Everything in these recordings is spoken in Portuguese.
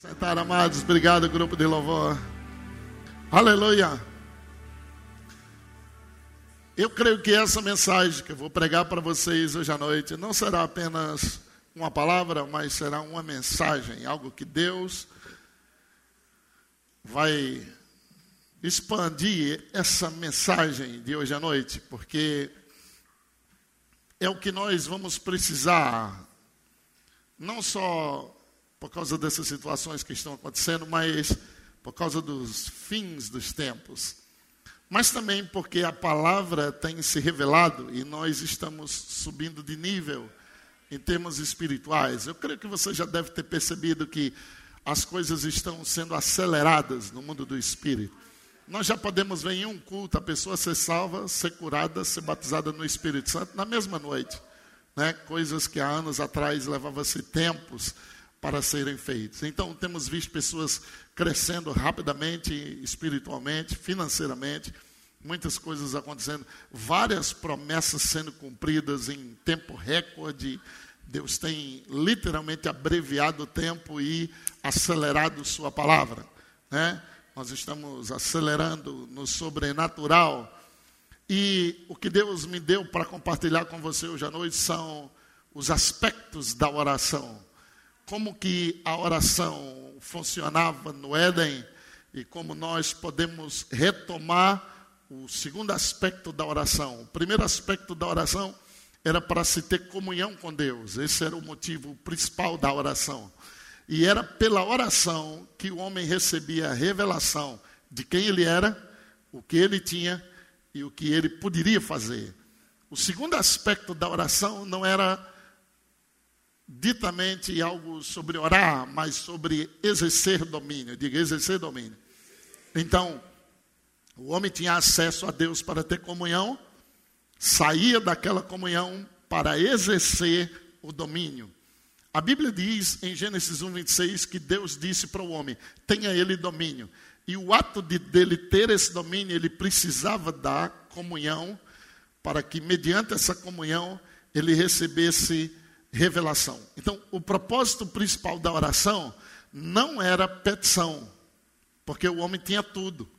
Sentar, amados. Obrigado, grupo de louvor. Aleluia. Eu creio que essa mensagem que eu vou pregar para vocês hoje à noite não será apenas uma palavra, mas será uma mensagem, algo que Deus vai expandir essa mensagem de hoje à noite, porque é o que nós vamos precisar, não só por causa dessas situações que estão acontecendo, mas por causa dos fins dos tempos. Mas também porque a palavra tem se revelado e nós estamos subindo de nível em termos espirituais. Eu creio que você já deve ter percebido que as coisas estão sendo aceleradas no mundo do espírito. Nós já podemos ver em um culto a pessoa ser salva, ser curada, ser batizada no Espírito Santo na mesma noite. Né? Coisas que há anos atrás levava-se tempos para serem feitos. Então, temos visto pessoas crescendo rapidamente, espiritualmente, financeiramente, muitas coisas acontecendo, várias promessas sendo cumpridas em tempo recorde. Deus tem literalmente abreviado o tempo e acelerado Sua palavra. Né? Nós estamos acelerando no sobrenatural. E o que Deus me deu para compartilhar com você hoje à noite são os aspectos da oração como que a oração funcionava no Éden e como nós podemos retomar o segundo aspecto da oração. O primeiro aspecto da oração era para se ter comunhão com Deus. Esse era o motivo principal da oração. E era pela oração que o homem recebia a revelação de quem ele era, o que ele tinha e o que ele poderia fazer. O segundo aspecto da oração não era ditamente algo sobre orar, mas sobre exercer domínio. Diga, exercer domínio. Então, o homem tinha acesso a Deus para ter comunhão, saía daquela comunhão para exercer o domínio. A Bíblia diz em Gênesis 1, 26 que Deus disse para o homem: tenha ele domínio. E o ato de, dele ter esse domínio, ele precisava da comunhão, para que, mediante essa comunhão, ele recebesse revelação. Então, o propósito principal da oração não era petição, porque o homem tinha tudo.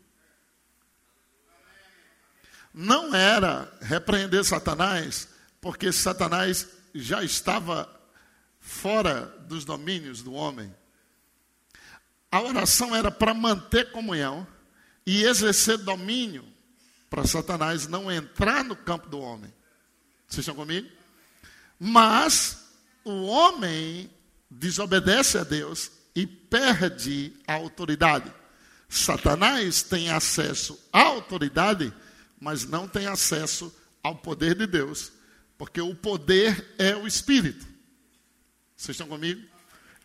Não era repreender Satanás, porque Satanás já estava fora dos domínios do homem. A oração era para manter comunhão e exercer domínio para Satanás não entrar no campo do homem. Vocês estão comigo? Mas o homem desobedece a Deus e perde a autoridade. Satanás tem acesso à autoridade, mas não tem acesso ao poder de Deus, porque o poder é o espírito. Vocês estão comigo?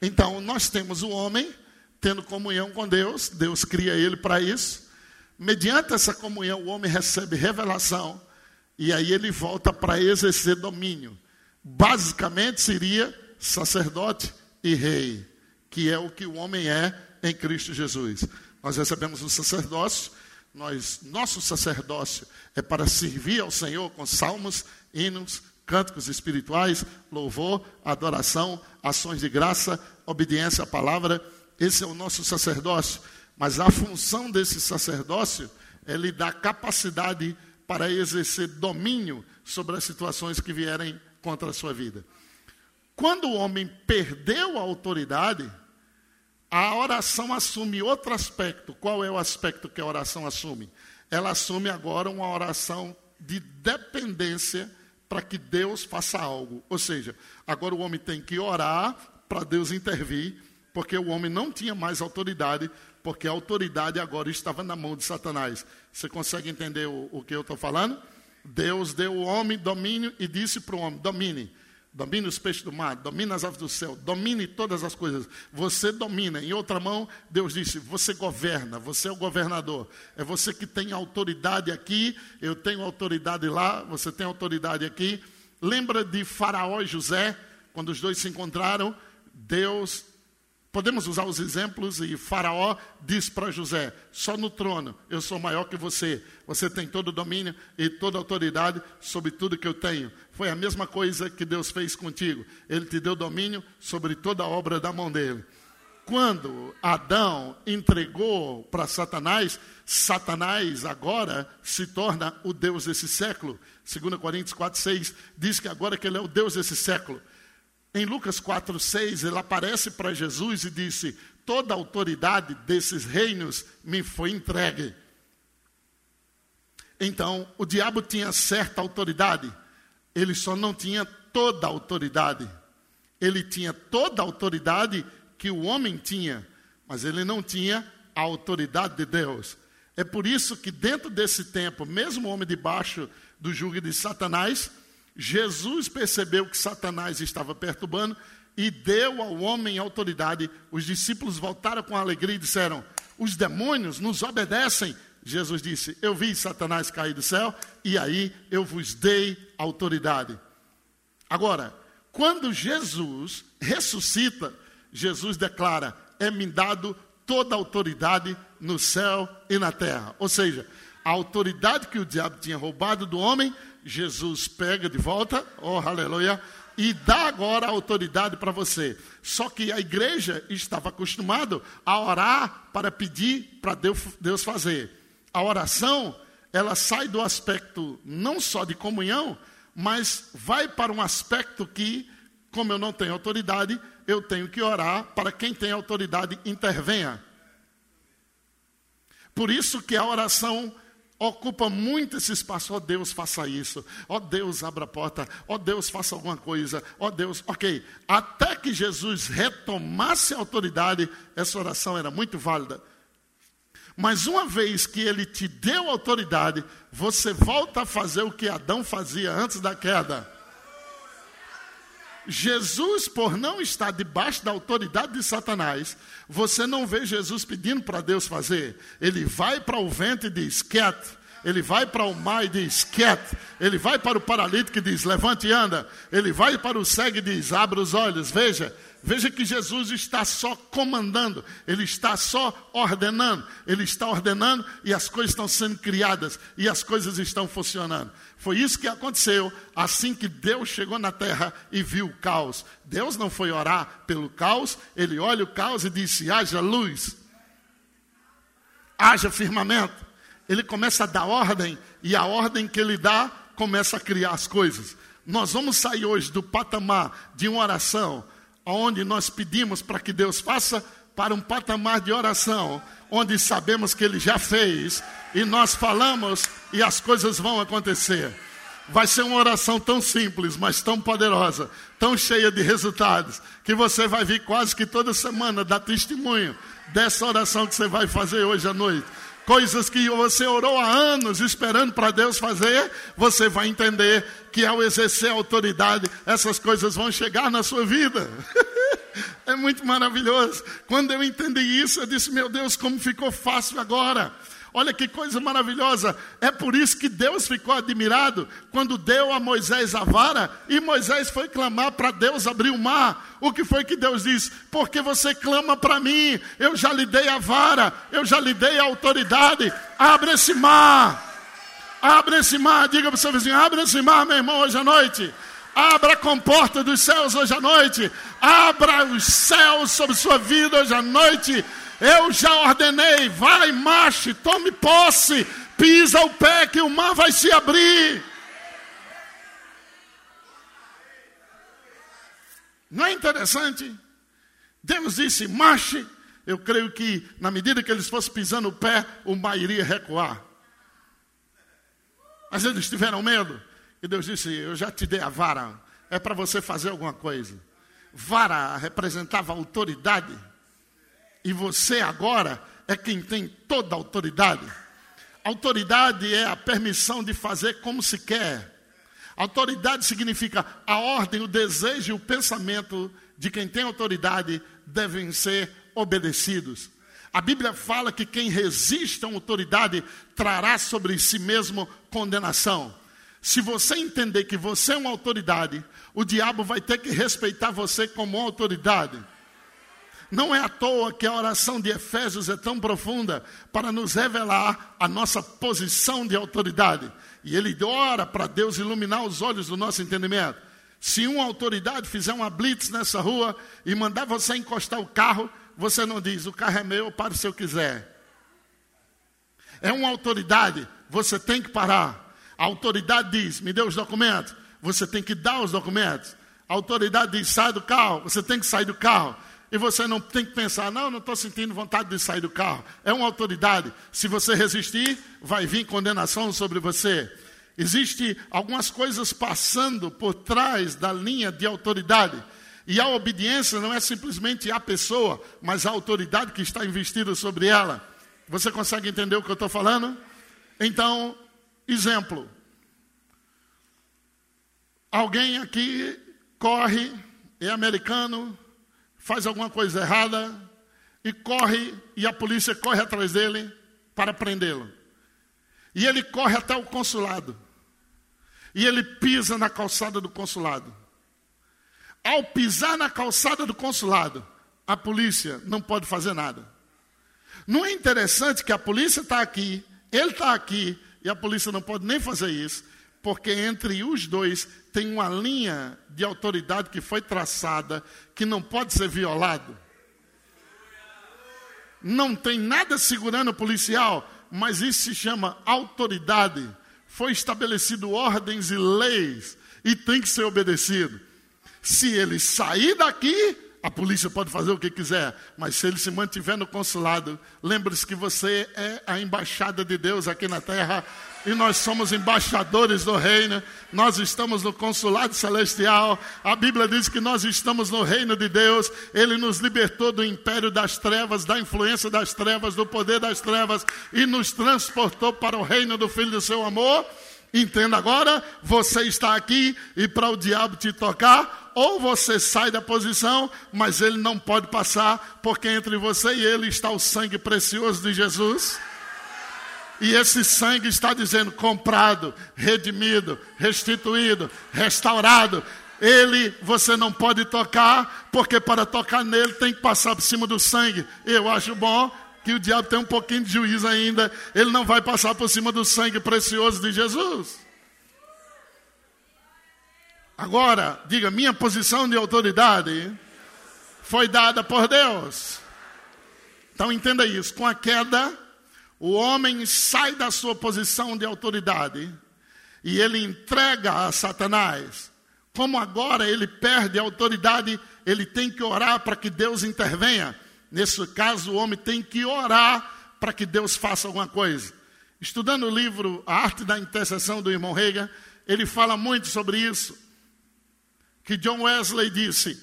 Então, nós temos o homem tendo comunhão com Deus, Deus cria ele para isso. Mediante essa comunhão, o homem recebe revelação e aí ele volta para exercer domínio basicamente seria sacerdote e rei, que é o que o homem é em Cristo Jesus. Nós recebemos o sacerdócio, nós, nosso sacerdócio é para servir ao Senhor com salmos, hinos, cânticos espirituais, louvor, adoração, ações de graça, obediência à palavra. Esse é o nosso sacerdócio. Mas a função desse sacerdócio é lhe dar capacidade para exercer domínio sobre as situações que vierem contra a sua vida. Quando o homem perdeu a autoridade, a oração assume outro aspecto. Qual é o aspecto que a oração assume? Ela assume agora uma oração de dependência para que Deus faça algo. Ou seja, agora o homem tem que orar para Deus intervir, porque o homem não tinha mais autoridade, porque a autoridade agora estava na mão de Satanás. Você consegue entender o, o que eu estou falando? Deus deu ao homem domínio e disse para o homem: domine. Domine os peixes do mar, domine as aves do céu, domine todas as coisas. Você domina. Em outra mão, Deus disse: Você governa, você é o governador. É você que tem autoridade aqui, eu tenho autoridade lá, você tem autoridade aqui. Lembra de Faraó e José, quando os dois se encontraram? Deus Podemos usar os exemplos e Faraó diz para José: só no trono eu sou maior que você. Você tem todo o domínio e toda a autoridade sobre tudo que eu tenho. Foi a mesma coisa que Deus fez contigo. Ele te deu domínio sobre toda a obra da mão dele. quando Adão entregou para Satanás, Satanás agora se torna o Deus desse século. 2 Coríntios 4, 6 diz que agora que ele é o Deus desse século. Em Lucas 4, 6, ele aparece para Jesus e disse: Toda a autoridade desses reinos me foi entregue. Então, o diabo tinha certa autoridade, ele só não tinha toda a autoridade. Ele tinha toda a autoridade que o homem tinha, mas ele não tinha a autoridade de Deus. É por isso que, dentro desse tempo, mesmo o homem debaixo do jugo de Satanás, Jesus percebeu que Satanás estava perturbando e deu ao homem autoridade. Os discípulos voltaram com alegria e disseram: Os demônios nos obedecem. Jesus disse: Eu vi Satanás cair do céu e aí eu vos dei autoridade. Agora, quando Jesus ressuscita, Jesus declara: é-me dado toda a autoridade no céu e na terra. Ou seja, a autoridade que o diabo tinha roubado do homem, Jesus pega de volta, oh aleluia, e dá agora a autoridade para você. Só que a igreja estava acostumado a orar para pedir para Deus fazer. A oração, ela sai do aspecto não só de comunhão, mas vai para um aspecto que, como eu não tenho autoridade, eu tenho que orar para quem tem autoridade intervenha. Por isso que a oração ocupa muito esse espaço. Ó oh, Deus, faça isso. Ó oh, Deus, abra a porta. Ó oh, Deus, faça alguma coisa. Ó Deus, ok. Até que Jesus retomasse a autoridade, essa oração era muito válida. Mas uma vez que ele te deu autoridade, você volta a fazer o que Adão fazia antes da queda. Jesus, por não estar debaixo da autoridade de Satanás, você não vê Jesus pedindo para Deus fazer. Ele vai para o vento e diz: quieto. Ele vai para o mar e diz: quieto. Ele vai para o paralítico e diz: levante e anda. Ele vai para o cego e diz: abra os olhos, veja. Veja que Jesus está só comandando, ele está só ordenando, ele está ordenando e as coisas estão sendo criadas e as coisas estão funcionando. Foi isso que aconteceu assim que Deus chegou na terra e viu o caos. Deus não foi orar pelo caos, ele olha o caos e disse: haja luz, haja firmamento. Ele começa a dar ordem e a ordem que ele dá começa a criar as coisas. Nós vamos sair hoje do patamar de uma oração onde nós pedimos para que Deus faça, para um patamar de oração, onde sabemos que Ele já fez, e nós falamos e as coisas vão acontecer. Vai ser uma oração tão simples, mas tão poderosa, tão cheia de resultados, que você vai vir quase que toda semana dar testemunho dessa oração que você vai fazer hoje à noite coisas que você orou há anos esperando para Deus fazer, você vai entender que ao exercer autoridade, essas coisas vão chegar na sua vida. é muito maravilhoso. Quando eu entendi isso, eu disse: Meu Deus, como ficou fácil agora. Olha que coisa maravilhosa. É por isso que Deus ficou admirado quando deu a Moisés a vara e Moisés foi clamar para Deus abrir o mar. O que foi que Deus disse? Porque você clama para mim, eu já lhe dei a vara, eu já lhe dei a autoridade. Abre esse mar. Abre esse mar. Diga para o seu vizinho: abre esse mar, meu irmão, hoje à noite. Abra a comporta dos céus hoje à noite. Abra os céus sobre sua vida hoje à noite. Eu já ordenei, vai, marche, tome posse, pisa o pé que o mar vai se abrir. Não é interessante? Deus disse: marche. Eu creio que, na medida que eles fossem pisando o pé, o mar iria recuar. Mas eles tiveram medo. E Deus disse: Eu já te dei a vara. É para você fazer alguma coisa. Vara representava autoridade. E você agora é quem tem toda a autoridade. Autoridade é a permissão de fazer como se quer. Autoridade significa a ordem, o desejo e o pensamento de quem tem autoridade devem ser obedecidos. A Bíblia fala que quem resiste à autoridade trará sobre si mesmo condenação. Se você entender que você é uma autoridade, o diabo vai ter que respeitar você como autoridade. Não é à toa que a oração de Efésios é tão profunda para nos revelar a nossa posição de autoridade. E ele ora para Deus iluminar os olhos do nosso entendimento. Se uma autoridade fizer uma blitz nessa rua e mandar você encostar o carro, você não diz, o carro é meu, para se eu quiser. É uma autoridade, você tem que parar. A autoridade diz, me dê os documentos, você tem que dar os documentos. A autoridade diz, sai do carro, você tem que sair do carro. E você não tem que pensar, não, não estou sentindo vontade de sair do carro. É uma autoridade. Se você resistir, vai vir condenação sobre você. Existem algumas coisas passando por trás da linha de autoridade. E a obediência não é simplesmente a pessoa, mas a autoridade que está investida sobre ela. Você consegue entender o que eu estou falando? Então, exemplo. Alguém aqui corre, é americano, faz alguma coisa errada e corre, e a polícia corre atrás dele para prendê-lo. E ele corre até o consulado. E ele pisa na calçada do consulado. Ao pisar na calçada do consulado, a polícia não pode fazer nada. Não é interessante que a polícia está aqui, ele está aqui, e a polícia não pode nem fazer isso, porque entre os dois tem uma linha de autoridade que foi traçada que não pode ser violado. Não tem nada segurando o policial, mas isso se chama autoridade. Foi estabelecido ordens e leis e tem que ser obedecido. Se ele sair daqui, a polícia pode fazer o que quiser, mas se ele se mantiver no consulado, lembre-se que você é a embaixada de Deus aqui na terra e nós somos embaixadores do reino. Nós estamos no consulado celestial. A Bíblia diz que nós estamos no reino de Deus. Ele nos libertou do império das trevas, da influência das trevas, do poder das trevas e nos transportou para o reino do Filho do seu amor. Entenda agora, você está aqui e para o diabo te tocar, ou você sai da posição, mas ele não pode passar, porque entre você e ele está o sangue precioso de Jesus. E esse sangue está dizendo comprado, redimido, restituído, restaurado. Ele você não pode tocar, porque para tocar nele tem que passar por cima do sangue. Eu acho bom que o diabo tem um pouquinho de juízo ainda, ele não vai passar por cima do sangue precioso de Jesus. Agora, diga, minha posição de autoridade foi dada por Deus. Então entenda isso, com a queda, o homem sai da sua posição de autoridade e ele entrega a Satanás. Como agora ele perde a autoridade, ele tem que orar para que Deus intervenha. Nesse caso, o homem tem que orar para que Deus faça alguma coisa. Estudando o livro A Arte da Intercessão do irmão Reagan, ele fala muito sobre isso. Que John Wesley disse: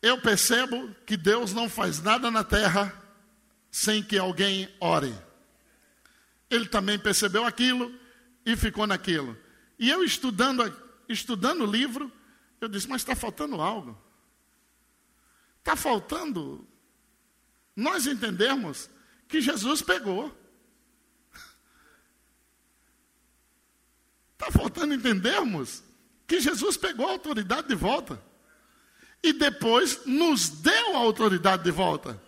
Eu percebo que Deus não faz nada na terra sem que alguém ore. Ele também percebeu aquilo e ficou naquilo. E eu estudando, estudando o livro, eu disse: Mas está faltando algo. Está faltando nós entendermos que Jesus pegou. Está faltando entendermos que Jesus pegou a autoridade de volta. E depois nos deu a autoridade de volta.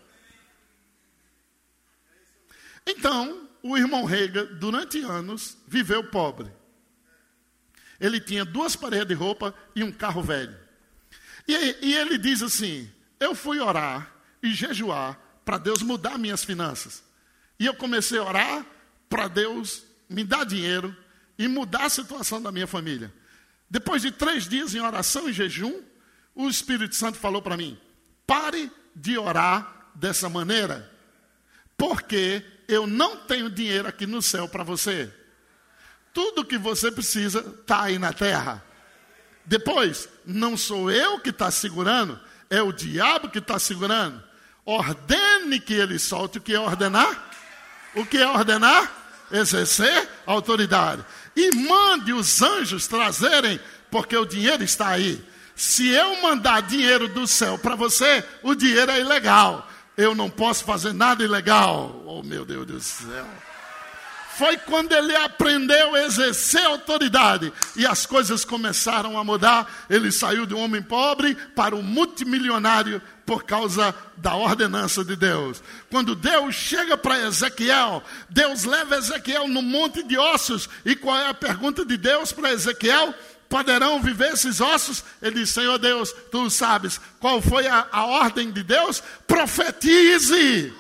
Então, o irmão Rega, durante anos, viveu pobre. Ele tinha duas paredes de roupa e um carro velho. E, e ele diz assim: eu fui orar e jejuar para Deus mudar minhas finanças. E eu comecei a orar para Deus me dar dinheiro e mudar a situação da minha família. Depois de três dias em oração e jejum, o Espírito Santo falou para mim: pare de orar dessa maneira, porque eu não tenho dinheiro aqui no céu para você. Tudo que você precisa está aí na terra. Depois, não sou eu que está segurando, é o diabo que está segurando. Ordene que ele solte. O que é ordenar? O que é ordenar? Exercer autoridade. E mande os anjos trazerem, porque o dinheiro está aí. Se eu mandar dinheiro do céu para você, o dinheiro é ilegal. Eu não posso fazer nada ilegal. Oh, meu Deus do céu foi quando ele aprendeu a exercer autoridade e as coisas começaram a mudar. Ele saiu de um homem pobre para um multimilionário por causa da ordenança de Deus. Quando Deus chega para Ezequiel, Deus leva Ezequiel no monte de ossos. E qual é a pergunta de Deus para Ezequiel? Poderão viver esses ossos? Ele disse: Senhor Deus, tu sabes qual foi a, a ordem de Deus? Profetize.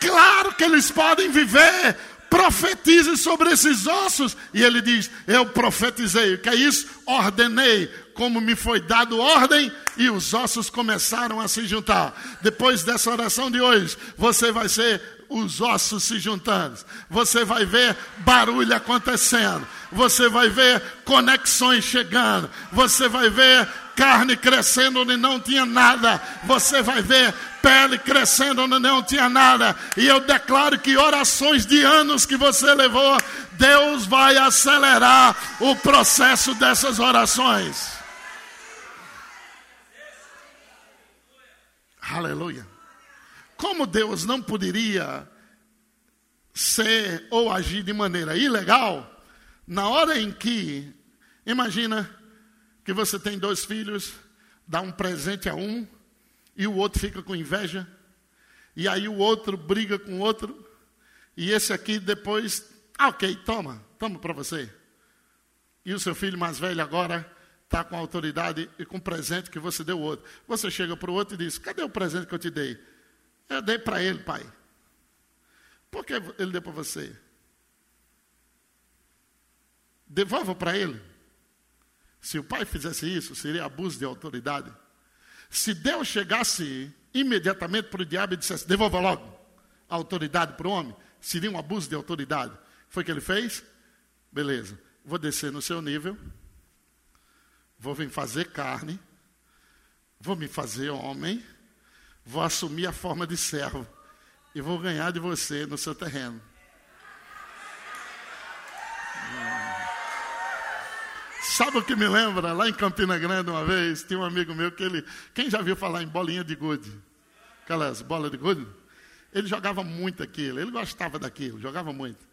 Claro que eles podem viver. Profetize sobre esses ossos. E ele diz: Eu profetizei. Que é isso? Ordenei. Como me foi dado ordem, e os ossos começaram a se juntar. Depois dessa oração de hoje, você vai ser os ossos se juntando. Você vai ver barulho acontecendo. Você vai ver conexões chegando. Você vai ver carne crescendo onde não tinha nada. Você vai ver pele crescendo onde não tinha nada. E eu declaro que orações de anos que você levou, Deus vai acelerar o processo dessas orações. Aleluia. Como Deus não poderia ser ou agir de maneira ilegal, na hora em que, imagina que você tem dois filhos, dá um presente a um e o outro fica com inveja, e aí o outro briga com o outro, e esse aqui depois, ah, ok, toma, toma para você. E o seu filho mais velho agora está com autoridade e com o presente que você deu ao outro. Você chega para o outro e diz: Cadê o presente que eu te dei? Eu dei para ele, pai. Por que ele deu para você? Devolva para ele. Se o pai fizesse isso, seria abuso de autoridade. Se Deus chegasse imediatamente para o diabo e dissesse: devolva logo a autoridade para o homem, seria um abuso de autoridade. Foi o que ele fez? Beleza, vou descer no seu nível, vou vir fazer carne, vou me fazer homem vou assumir a forma de servo e vou ganhar de você no seu terreno. Sabe o que me lembra? Lá em Campina Grande, uma vez, tinha um amigo meu que ele. Quem já viu falar em bolinha de gude? Aquelas bolas de gude? Ele jogava muito aquilo, ele gostava daquilo, jogava muito.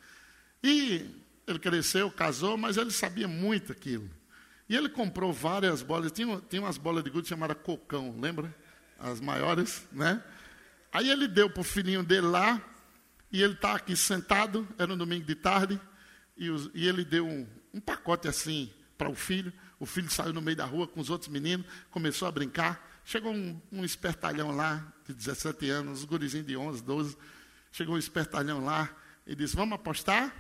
E ele cresceu, casou, mas ele sabia muito aquilo. E ele comprou várias bolas. Tinha, tinha umas bolas de gude chamadas cocão, lembra? As maiores, né? Aí ele deu para o filhinho dele lá, e ele está aqui sentado, era um domingo de tarde, e, os, e ele deu um, um pacote assim para o filho. O filho saiu no meio da rua com os outros meninos, começou a brincar. Chegou um, um espertalhão lá, de 17 anos, os gurizinhos de 11, 12. Chegou um espertalhão lá e disse: Vamos apostar?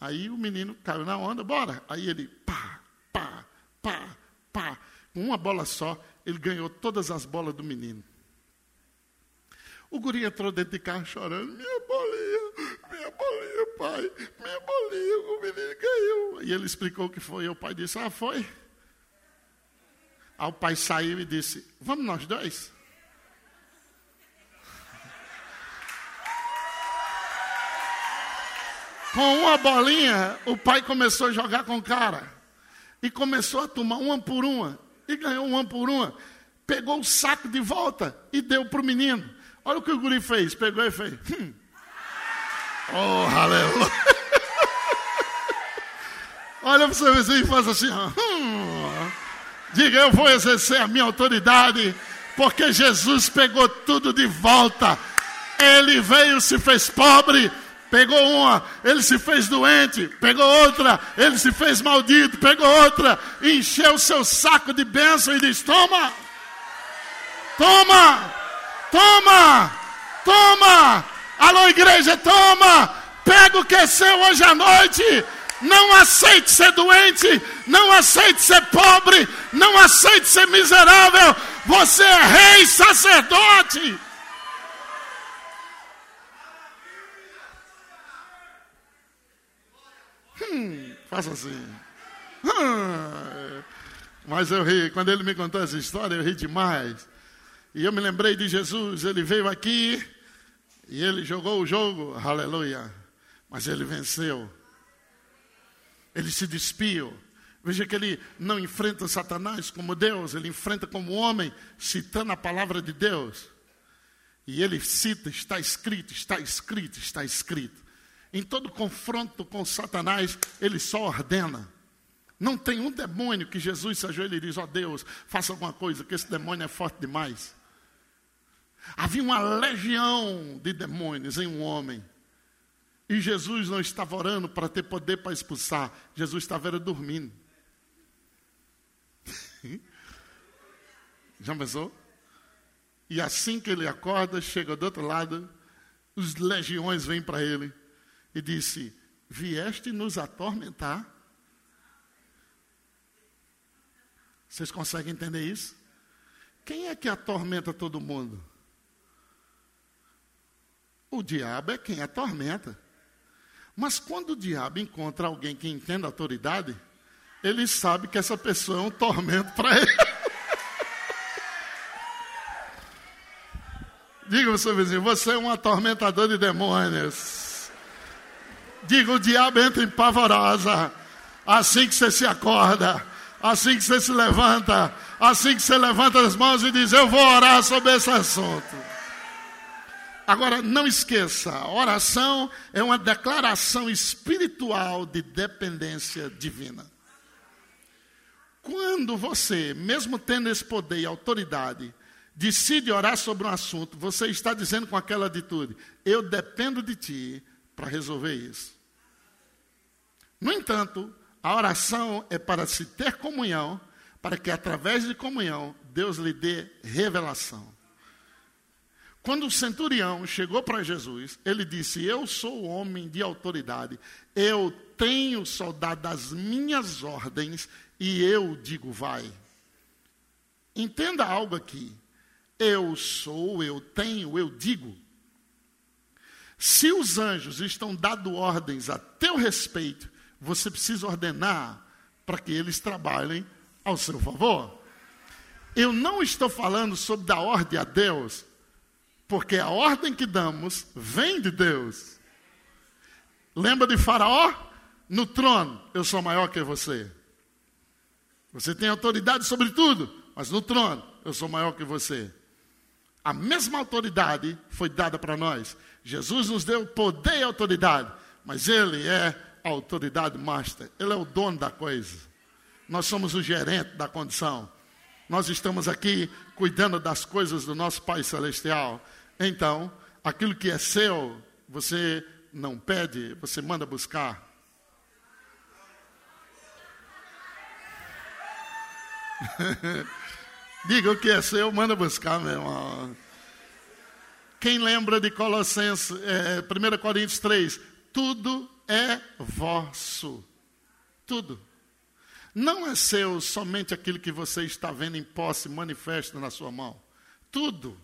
Aí o menino caiu na onda, bora. Aí ele, pá, pá, pá, pá, com uma bola só, ele ganhou todas as bolas do menino. O guri entrou dentro de casa chorando, minha bolinha, minha bolinha, pai, minha bolinha, o menino ganhou. E ele explicou o que foi, e o pai disse, ah, foi? Aí o pai saiu e disse, vamos nós dois? Com uma bolinha, o pai começou a jogar com o cara. E começou a tomar uma por uma e ganhou uma por uma. Pegou o saco de volta e deu para o menino. Olha o que o guri fez. Pegou e fez. Hum. Oh, aleluia. Olha para o seu e faz assim. Hum. Diga, eu vou exercer a minha autoridade, porque Jesus pegou tudo de volta. Ele veio, se fez pobre, pegou uma, ele se fez doente, pegou outra, ele se fez maldito, pegou outra, encheu seu saco de bênção e diz: Toma, toma, toma, toma, alô igreja, toma, pega o que é seu hoje à noite. Não aceite ser doente, não aceite ser pobre, não aceite ser miserável. Você é rei sacerdote. Hum, faça assim. Hum. Mas eu ri, quando ele me contou essa história, eu ri demais. E eu me lembrei de Jesus, ele veio aqui e ele jogou o jogo, aleluia. Mas ele venceu. Ele se despiu. Veja que ele não enfrenta Satanás como Deus, ele enfrenta como homem, citando a palavra de Deus. E ele cita, está escrito, está escrito, está escrito. Em todo confronto com Satanás, ele só ordena. Não tem um demônio que Jesus se ajoelhe e diz: Ó oh Deus, faça alguma coisa, que esse demônio é forte demais. Havia uma legião de demônios em um homem. E Jesus não estava orando para ter poder para expulsar. Jesus estava era dormindo. Já pensou? E assim que ele acorda, chega do outro lado, os legiões vêm para ele e disse: Vieste nos atormentar? Vocês conseguem entender isso? Quem é que atormenta todo mundo? O diabo é quem atormenta. Mas quando o diabo encontra alguém que entende a autoridade, ele sabe que essa pessoa é um tormento para ele. Diga ao seu vizinho, você é um atormentador de demônios. Diga, o diabo entra em pavorosa. Assim que você se acorda, assim que você se levanta, assim que você levanta as mãos e diz, eu vou orar sobre esse assunto. Agora, não esqueça, oração é uma declaração espiritual de dependência divina. Quando você, mesmo tendo esse poder e autoridade, decide orar sobre um assunto, você está dizendo com aquela atitude: Eu dependo de ti para resolver isso. No entanto, a oração é para se ter comunhão, para que através de comunhão Deus lhe dê revelação. Quando o centurião chegou para Jesus, ele disse: Eu sou homem de autoridade, eu tenho soldado das minhas ordens e eu digo, vai. Entenda algo aqui. Eu sou, eu tenho, eu digo. Se os anjos estão dando ordens a teu respeito, você precisa ordenar para que eles trabalhem ao seu favor. Eu não estou falando sobre dar ordem a Deus porque a ordem que damos vem de Deus. Lembra de Faraó? No trono, eu sou maior que você. Você tem autoridade sobre tudo, mas no trono, eu sou maior que você. A mesma autoridade foi dada para nós. Jesus nos deu poder e autoridade, mas Ele é a autoridade master, Ele é o dono da coisa. Nós somos o gerente da condição. Nós estamos aqui cuidando das coisas do nosso Pai Celestial. Então, aquilo que é seu, você não pede, você manda buscar. Diga o que é seu, manda buscar, meu irmão. Quem lembra de Colossenses, é, 1 Coríntios 3? Tudo é vosso. Tudo. Não é seu somente aquilo que você está vendo em posse manifesto na sua mão. Tudo.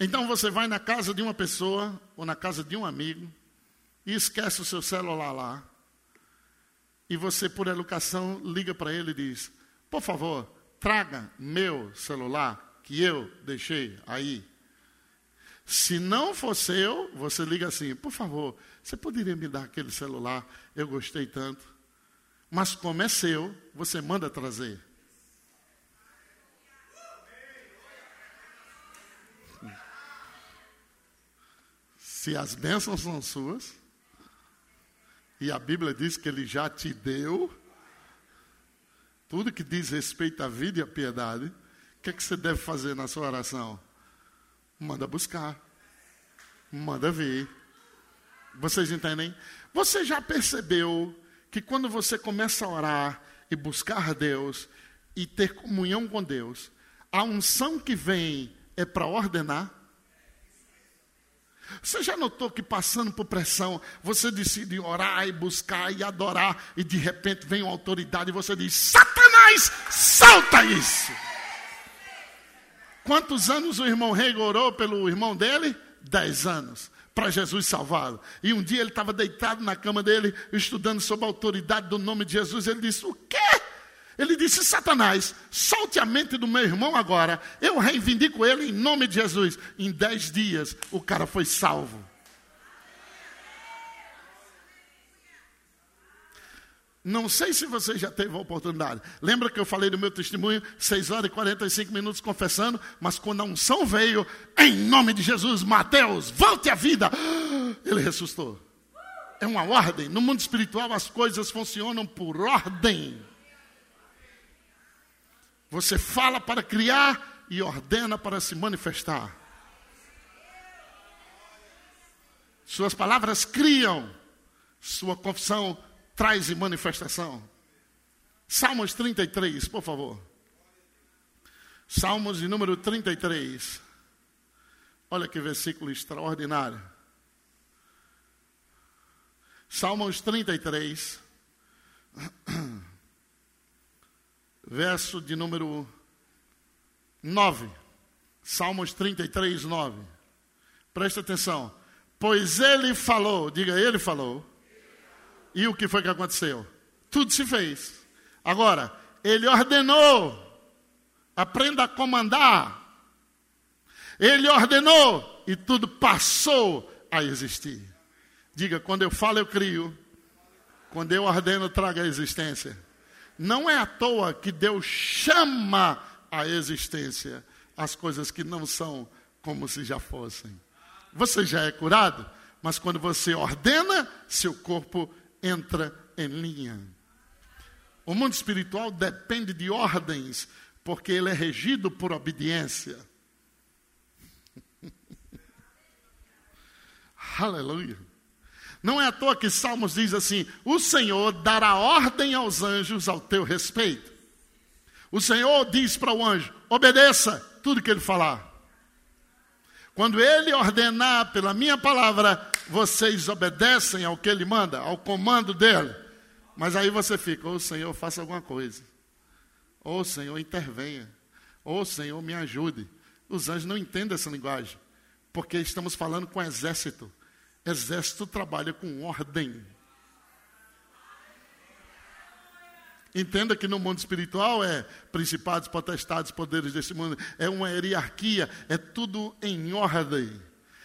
Então você vai na casa de uma pessoa ou na casa de um amigo e esquece o seu celular lá. E você, por educação, liga para ele e diz: Por favor, traga meu celular que eu deixei aí. Se não for seu, você liga assim: Por favor, você poderia me dar aquele celular? Eu gostei tanto. Mas como é seu, você manda trazer. Se as bênçãos são suas, e a Bíblia diz que Ele já te deu, tudo que diz respeito à vida e à piedade, o que, é que você deve fazer na sua oração? Manda buscar, manda ver. Vocês entendem? Você já percebeu que quando você começa a orar e buscar a Deus e ter comunhão com Deus, a unção que vem é para ordenar? Você já notou que passando por pressão, você decide orar e buscar e adorar, e de repente vem uma autoridade e você diz: Satanás, salta isso! Quantos anos o irmão rei orou pelo irmão dele? Dez anos. Para Jesus salvá-lo. E um dia ele estava deitado na cama dele, estudando sobre a autoridade do nome de Jesus. Ele disse: O quê? Ele disse: Satanás, solte a mente do meu irmão agora. Eu reivindico ele em nome de Jesus. Em dez dias, o cara foi salvo. Não sei se você já teve a oportunidade. Lembra que eu falei do meu testemunho, 6 horas e 45 minutos confessando, mas quando a unção veio, em nome de Jesus, Mateus, volte à vida. Ele ressuscitou. É uma ordem. No mundo espiritual as coisas funcionam por ordem. Você fala para criar e ordena para se manifestar. Suas palavras criam, sua confissão traz em manifestação. Salmos 33, por favor. Salmos de número 33. Olha que versículo extraordinário. Salmos 33, verso de número 9. Salmos 33, 9. Presta atenção. Pois ele falou, diga ele falou. E o que foi que aconteceu? Tudo se fez. Agora, ele ordenou. Aprenda a comandar. Ele ordenou e tudo passou a existir. Diga, quando eu falo, eu crio. Quando eu ordeno, traga a existência. Não é à toa que Deus chama a existência as coisas que não são como se já fossem. Você já é curado, mas quando você ordena, seu corpo entra em linha. O mundo espiritual depende de ordens, porque ele é regido por obediência. Aleluia. Não é à toa que Salmos diz assim: O Senhor dará ordem aos anjos ao teu respeito. O Senhor diz para o anjo: obedeça tudo que ele falar. Quando ele ordenar pela minha palavra, vocês obedecem ao que ele manda, ao comando dele. Mas aí você fica, ô oh, Senhor, faça alguma coisa. Ô oh, Senhor, intervenha. Ô oh, Senhor, me ajude. Os anjos não entendem essa linguagem, porque estamos falando com exército. Exército trabalha com ordem. Entenda que no mundo espiritual é principados, potestades, poderes desse mundo, é uma hierarquia, é tudo em ordem.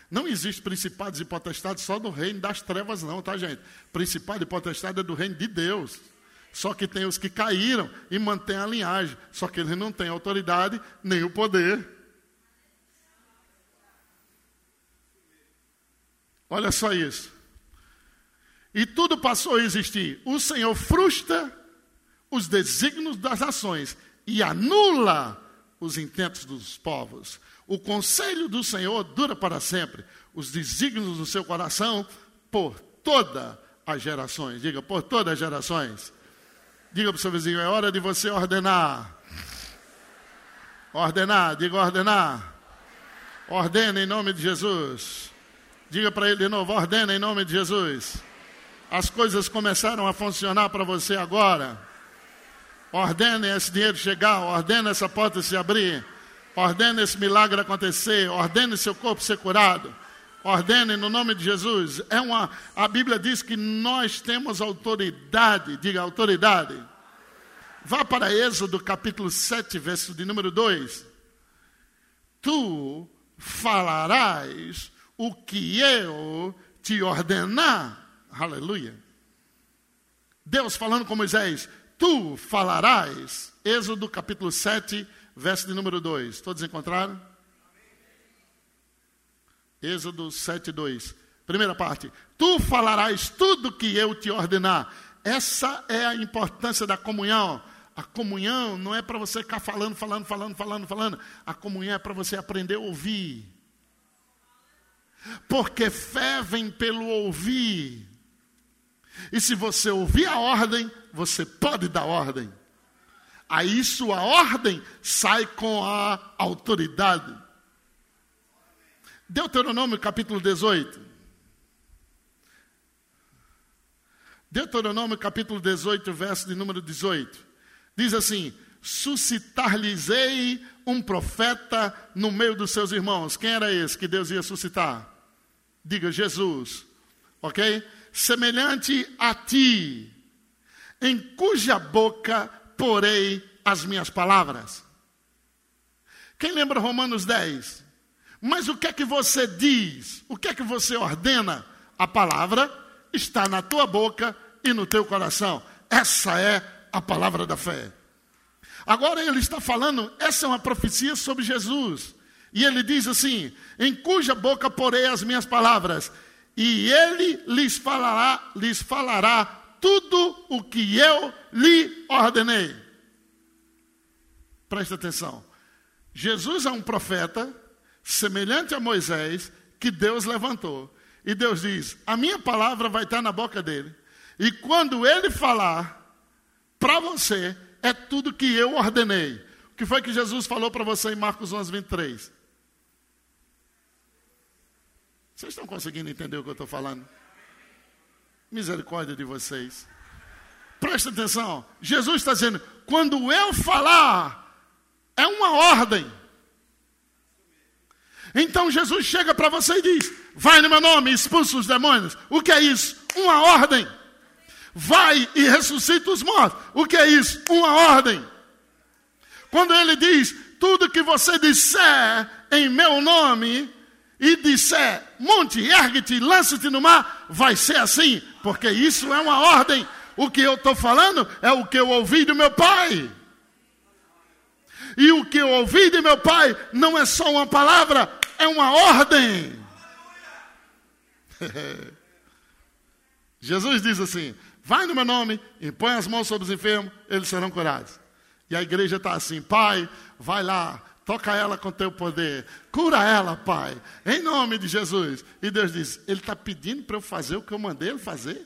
Não existe principados e potestades só do reino das trevas, não, tá, gente? Principado e potestade é do reino de Deus. Só que tem os que caíram e mantêm a linhagem. Só que eles não têm autoridade nem o poder. Olha só isso. E tudo passou a existir. O Senhor frustra os desígnios das nações e anula os intentos dos povos. O conselho do Senhor dura para sempre, os desígnios do seu coração por todas as gerações. Diga, por todas as gerações. Diga para o seu vizinho, é hora de você ordenar. Ordenar, diga ordenar. Ordena em nome de Jesus. Diga para ele de novo, ordena em nome de Jesus. As coisas começaram a funcionar para você agora. Ordene esse dinheiro chegar, ordene essa porta se abrir, ordene esse milagre acontecer, ordene seu corpo ser curado. Ordene no nome de Jesus. É uma, a Bíblia diz que nós temos autoridade, diga autoridade. Vá para Êxodo capítulo 7, verso de número 2. Tu falarás o que eu te ordenar. Aleluia. Deus falando com Moisés: tu falarás. Êxodo capítulo 7, verso de número 2. Todos encontraram? Êxodo 7, 2. Primeira parte. Tu falarás tudo que eu te ordenar. Essa é a importância da comunhão. A comunhão não é para você ficar falando, falando, falando, falando, falando. A comunhão é para você aprender a ouvir. Porque fé vem pelo ouvir. E se você ouvir a ordem, você pode dar ordem. Aí sua ordem sai com a autoridade. Deuteronômio capítulo 18. Deuteronômio capítulo 18, verso de número 18. Diz assim: Suscitar-lhes-ei um profeta no meio dos seus irmãos. Quem era esse que Deus ia suscitar? Diga Jesus. Ok? semelhante a ti, em cuja boca porei as minhas palavras. Quem lembra Romanos 10? Mas o que é que você diz? O que é que você ordena? A palavra está na tua boca e no teu coração. Essa é a palavra da fé. Agora ele está falando, essa é uma profecia sobre Jesus. E ele diz assim: Em cuja boca porei as minhas palavras, e ele lhes falará, lhes falará tudo o que eu lhe ordenei. Presta atenção. Jesus é um profeta semelhante a Moisés que Deus levantou. E Deus diz: A minha palavra vai estar na boca dele. E quando ele falar para você, é tudo que eu ordenei. O que foi que Jesus falou para você em Marcos 11, 23? Vocês estão conseguindo entender o que eu estou falando? Misericórdia de vocês. Presta atenção. Jesus está dizendo: quando eu falar, é uma ordem. Então Jesus chega para você e diz: Vai no meu nome, expulsa os demônios. O que é isso? Uma ordem. Vai e ressuscita os mortos. O que é isso? Uma ordem. Quando ele diz: Tudo que você disser em meu nome, e disser: Monte, ergue-te, lança-te no mar, vai ser assim, porque isso é uma ordem. O que eu estou falando é o que eu ouvi do meu pai. E o que eu ouvi de meu pai não é só uma palavra, é uma ordem. Jesus diz assim: vai no meu nome, impõe as mãos sobre os enfermos, eles serão curados. E a igreja está assim: Pai, vai lá, toca ela com teu poder, cura ela, Pai, em nome de Jesus. E Deus diz: Ele está pedindo para eu fazer o que eu mandei ele fazer?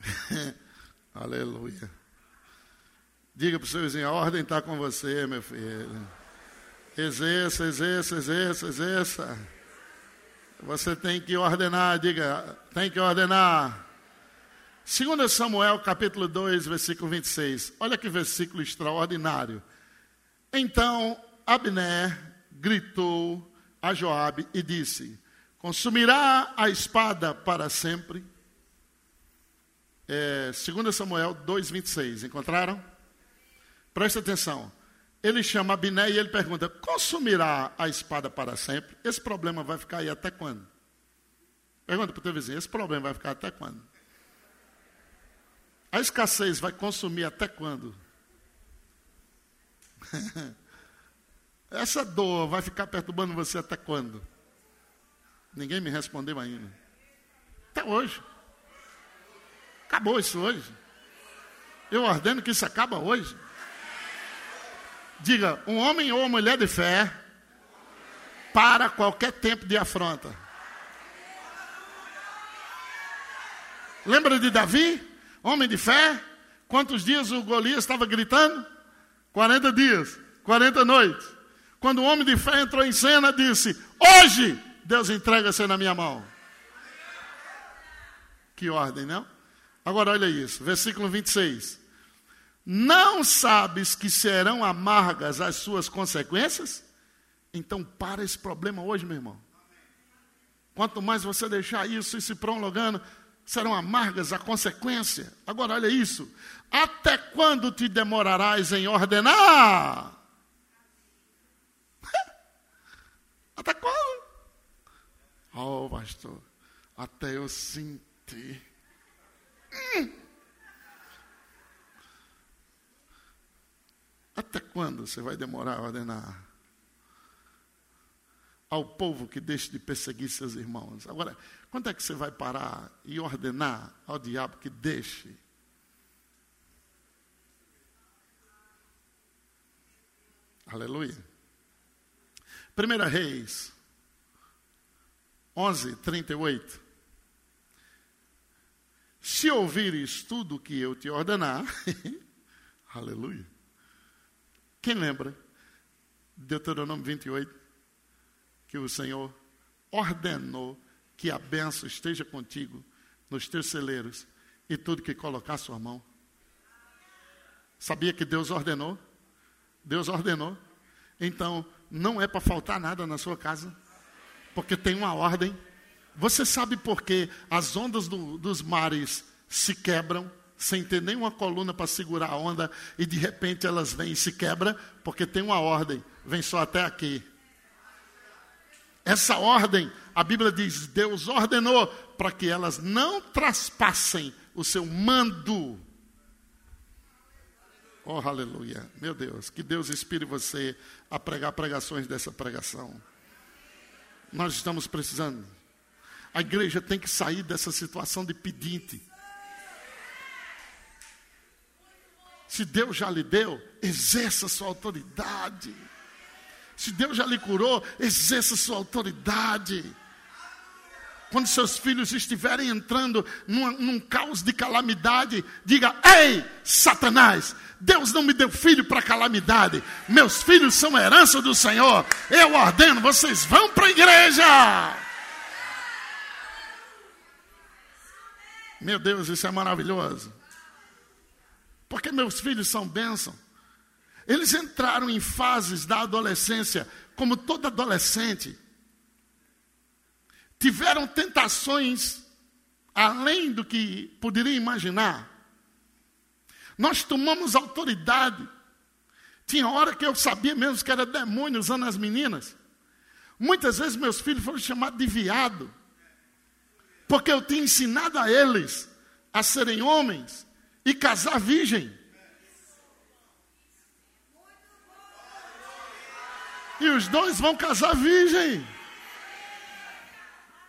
Aleluia. Diga para o seu vizinho: a ordem está com você, meu filho. Exerça, exerça, exerça, exerça. Você tem que ordenar, diga, tem que ordenar. 2 Samuel capítulo 2, versículo 26. Olha que versículo extraordinário. Então Abner gritou a Joabe e disse: Consumirá a espada para sempre? É, 2 Samuel 2, 26. Encontraram? Presta atenção. Ele chama Abiné e ele pergunta: consumirá a espada para sempre? Esse problema vai ficar aí até quando? Pergunta para o teu vizinho: esse problema vai ficar até quando? A escassez vai consumir até quando? Essa dor vai ficar perturbando você até quando? Ninguém me respondeu ainda. Até hoje. Acabou isso hoje. Eu ordeno que isso acaba hoje. Diga, um homem ou uma mulher de fé para qualquer tempo de afronta. Lembra de Davi? Homem de fé? Quantos dias o Golias estava gritando? 40 dias, 40 noites. Quando o homem de fé entrou em cena, disse: Hoje Deus entrega-se na minha mão. Que ordem, não? Agora olha isso, versículo 26. Não sabes que serão amargas as suas consequências? Então para esse problema hoje, meu irmão. Quanto mais você deixar isso e se prolongando, serão amargas a consequência. Agora olha isso. Até quando te demorarás em ordenar? Até quando? Oh, pastor, até eu sentir. Hum. Até quando você vai demorar a ordenar? Ao povo que deixe de perseguir seus irmãos. Agora, quando é que você vai parar e ordenar ao diabo que deixe? Aleluia. 1 Reis 11, 38. Se ouvires tudo que eu te ordenar, aleluia quem lembra? Deuteronômio 28, que o Senhor ordenou que a benção esteja contigo nos teus celeiros e tudo que colocar sua mão. Sabia que Deus ordenou? Deus ordenou. Então, não é para faltar nada na sua casa, porque tem uma ordem. Você sabe por que as ondas do, dos mares se quebram? sem ter nenhuma coluna para segurar a onda, e de repente elas vêm e se quebra, porque tem uma ordem, vem só até aqui. Essa ordem, a Bíblia diz, Deus ordenou para que elas não traspassem o seu mando. Oh, aleluia. Meu Deus, que Deus inspire você a pregar pregações dessa pregação. Nós estamos precisando. A igreja tem que sair dessa situação de pedinte. Se Deus já lhe deu, exerça sua autoridade. Se Deus já lhe curou, exerça sua autoridade. Quando seus filhos estiverem entrando num, num caos de calamidade, diga: Ei, Satanás, Deus não me deu filho para calamidade. Meus filhos são herança do Senhor. Eu ordeno, vocês vão para a igreja. Meu Deus, isso é maravilhoso. Porque meus filhos são bênção. Eles entraram em fases da adolescência, como todo adolescente. Tiveram tentações além do que poderia imaginar. Nós tomamos autoridade. Tinha hora que eu sabia mesmo que era demônio usando as meninas. Muitas vezes meus filhos foram chamados de viado. Porque eu tinha ensinado a eles a serem homens e casar virgem. E os dois vão casar virgem.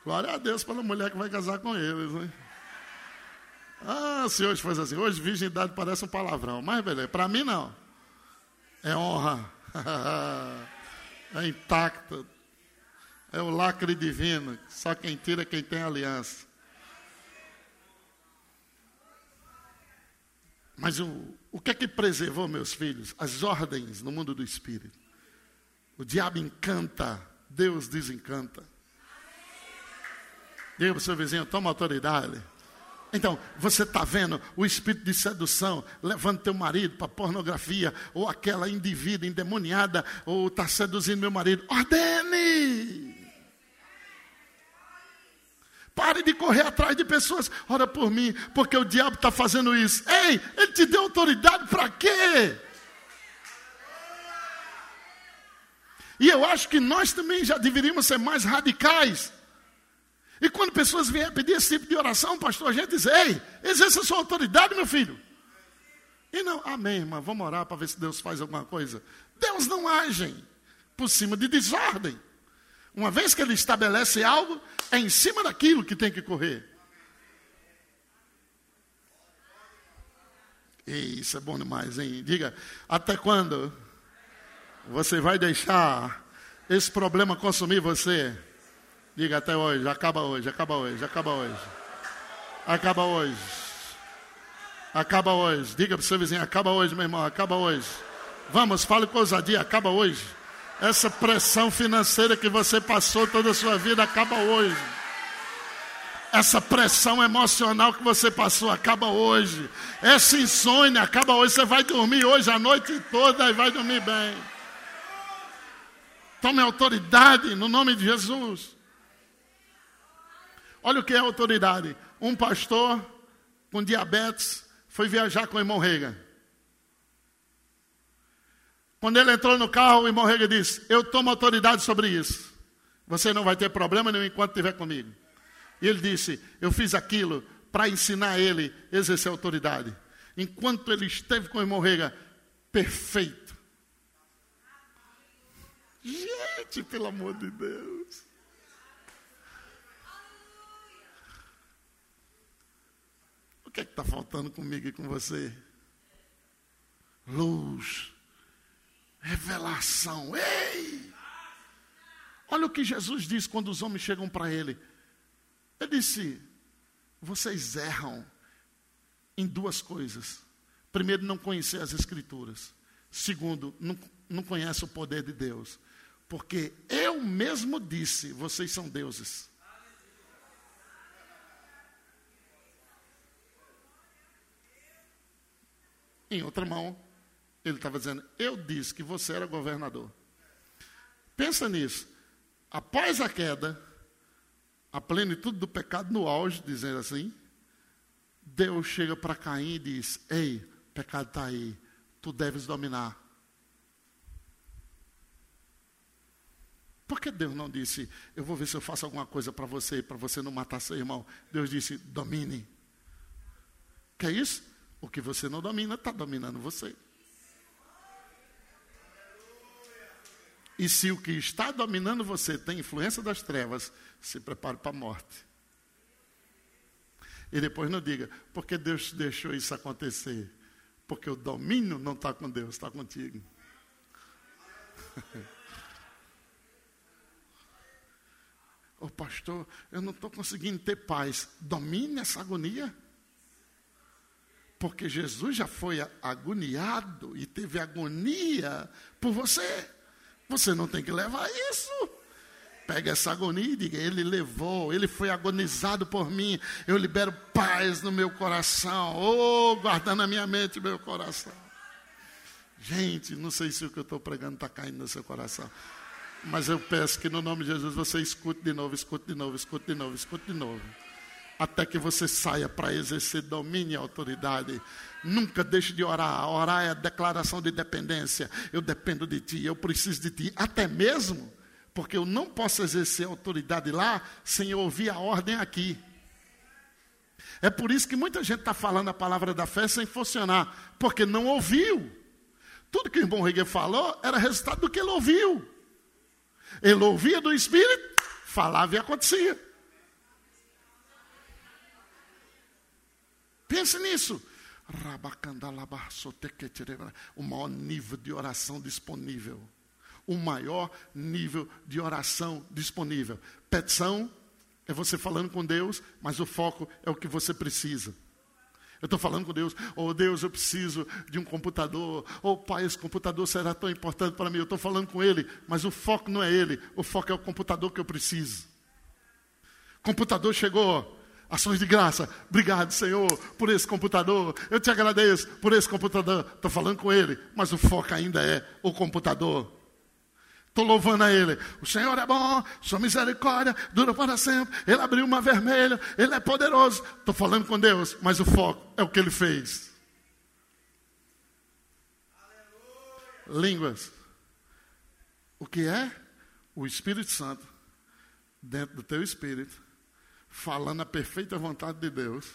Glória a Deus pela mulher que vai casar com eles, né? Ah, se hoje fosse assim, hoje virgindade parece um palavrão, mas beleza, para mim não. É honra. é intacta. É o lacre divino. Só quem tira é quem tem aliança. Mas o, o que é que preservou meus filhos? As ordens no mundo do espírito. O diabo encanta, Deus desencanta. Diga para o seu vizinho, toma autoridade. Então, você está vendo o espírito de sedução levando teu marido para pornografia, ou aquela indivídua endemoniada, ou está seduzindo meu marido. Ordene! Pare de correr atrás de pessoas. Ora por mim, porque o diabo está fazendo isso. Ei, ele te deu autoridade para quê? E eu acho que nós também já deveríamos ser mais radicais. E quando pessoas vierem pedir esse tipo de oração, pastor, a gente diz: Ei, exerça sua autoridade, meu filho. E não, amém, irmã, vamos orar para ver se Deus faz alguma coisa. Deus não age por cima de desordem. Uma vez que ele estabelece algo, é em cima daquilo que tem que correr. E isso é bom demais, hein? Diga, até quando você vai deixar esse problema consumir você? Diga até hoje, acaba hoje, acaba hoje, acaba hoje. Acaba hoje. Acaba hoje. Diga para o seu vizinho, acaba hoje, meu irmão, acaba hoje. Vamos, fale com ousadia, acaba hoje. Essa pressão financeira que você passou toda a sua vida acaba hoje. Essa pressão emocional que você passou acaba hoje. Essa insônia acaba hoje. Você vai dormir hoje a noite toda e vai dormir bem. Tome autoridade no nome de Jesus. Olha o que é autoridade. Um pastor com diabetes foi viajar com o irmão. Quando ele entrou no carro, o irmão disse: Eu tomo autoridade sobre isso. Você não vai ter problema nenhum enquanto estiver comigo. E ele disse: Eu fiz aquilo para ensinar ele a exercer autoridade. Enquanto ele esteve com o irmão perfeito. Gente, pelo amor de Deus. que é que está faltando comigo e com você? Luz, revelação. Ei! Olha o que Jesus diz quando os homens chegam para ele. Ele disse: Vocês erram em duas coisas. Primeiro, não conhecer as Escrituras. Segundo, não, não conhece o poder de Deus. Porque eu mesmo disse: Vocês são deuses. Em outra mão, ele estava dizendo: Eu disse que você era governador. Pensa nisso. Após a queda, a plenitude do pecado no auge, dizendo assim, Deus chega para Caim e diz: Ei, pecado está aí, tu deves dominar. Por que Deus não disse, eu vou ver se eu faço alguma coisa para você, para você não matar seu irmão? Deus disse, domine. Que é isso? O que você não domina está dominando você. E se o que está dominando você tem influência das trevas, se prepare para a morte. E depois não diga, porque Deus deixou isso acontecer. Porque o domínio não está com Deus, está contigo. Oh, pastor, eu não estou conseguindo ter paz. Domine essa agonia. Porque Jesus já foi agoniado e teve agonia por você. Você não tem que levar isso. Pega essa agonia e diga: Ele levou, Ele foi agonizado por mim. Eu libero paz no meu coração. Oh, guardando a minha mente e meu coração. Gente, não sei se o que eu estou pregando está caindo no seu coração. Mas eu peço que no nome de Jesus você escute de novo, escute de novo, escute de novo, escute de novo. Até que você saia para exercer domínio e autoridade. Nunca deixe de orar. Orar é a declaração de dependência. Eu dependo de ti, eu preciso de ti. Até mesmo porque eu não posso exercer autoridade lá sem ouvir a ordem aqui. É por isso que muita gente está falando a palavra da fé sem funcionar, porque não ouviu. Tudo que o irmão Reguer falou era resultado do que ele ouviu. Ele ouvia do Espírito, falava e acontecia. Pense nisso. O maior nível de oração disponível o maior nível de oração disponível. Petição é você falando com Deus, mas o foco é o que você precisa. Eu estou falando com Deus, oh Deus, eu preciso de um computador. Oh Pai, esse computador será tão importante para mim. Eu estou falando com Ele, mas o foco não é Ele, o foco é o computador que eu preciso. Computador chegou, ações de graça. Obrigado, Senhor, por esse computador. Eu te agradeço por esse computador. Estou falando com Ele, mas o foco ainda é o computador. Estou louvando a Ele. O Senhor é bom, sua misericórdia dura para sempre. Ele abriu uma vermelha, Ele é poderoso. Estou falando com Deus, mas o foco é o que Ele fez. Aleluia. Línguas. O que é? O Espírito Santo, dentro do teu espírito, falando a perfeita vontade de Deus,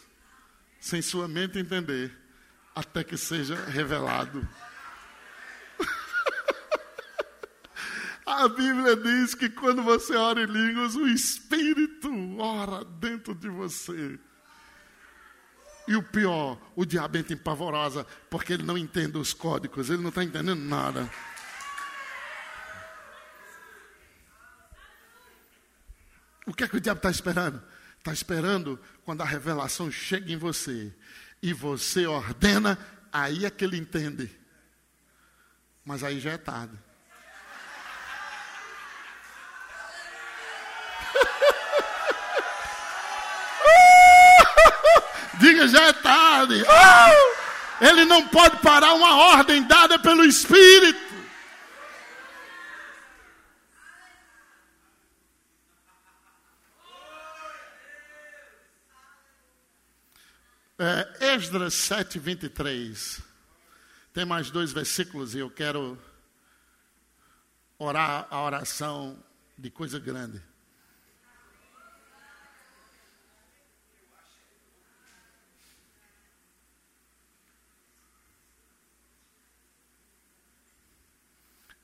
sem sua mente entender, até que seja revelado. A Bíblia diz que quando você ora em línguas, o Espírito ora dentro de você. E o pior, o diabo entra em pavorosa, porque ele não entende os códigos, ele não está entendendo nada. O que é que o diabo está esperando? Está esperando quando a revelação chega em você e você ordena, aí é que ele entende. Mas aí já é tarde. Diga, já é tarde. Ele não pode parar uma ordem dada pelo Espírito. É, Esdras 7, 23. Tem mais dois versículos e eu quero orar a oração de coisa grande.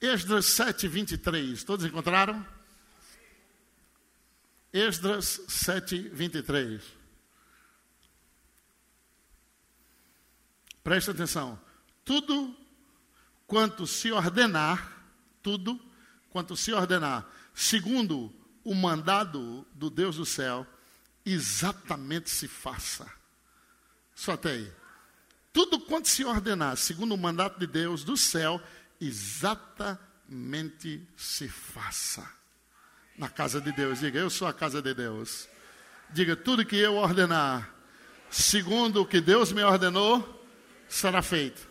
Esdras 7, 23. Todos encontraram? Esdras 7, 23. Presta atenção. Tudo quanto se ordenar, tudo quanto se ordenar, segundo o mandado do Deus do céu, exatamente se faça. Só até aí. Tudo quanto se ordenar, segundo o mandato de Deus do céu, exatamente se faça na casa de Deus. Diga, eu sou a casa de Deus. Diga, tudo que eu ordenar, segundo o que Deus me ordenou, será feito.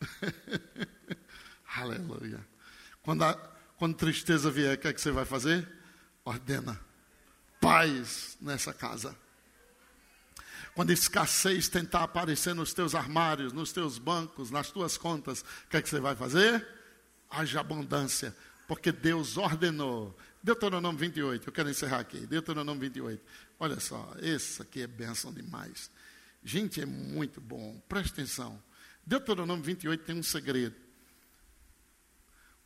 Aleluia. Quando, a, quando tristeza vier, o que é que você vai fazer? Ordena paz nessa casa. Quando escassez tentar aparecer nos teus armários, nos teus bancos, nas tuas contas, o que é que você vai fazer? Haja abundância, porque Deus ordenou. Deuteronômio 28, eu quero encerrar aqui. Deuteronômio 28. Olha só, esse aqui é bênção demais. Gente, é muito bom. Preste atenção. Deuteronômio 28 tem um segredo.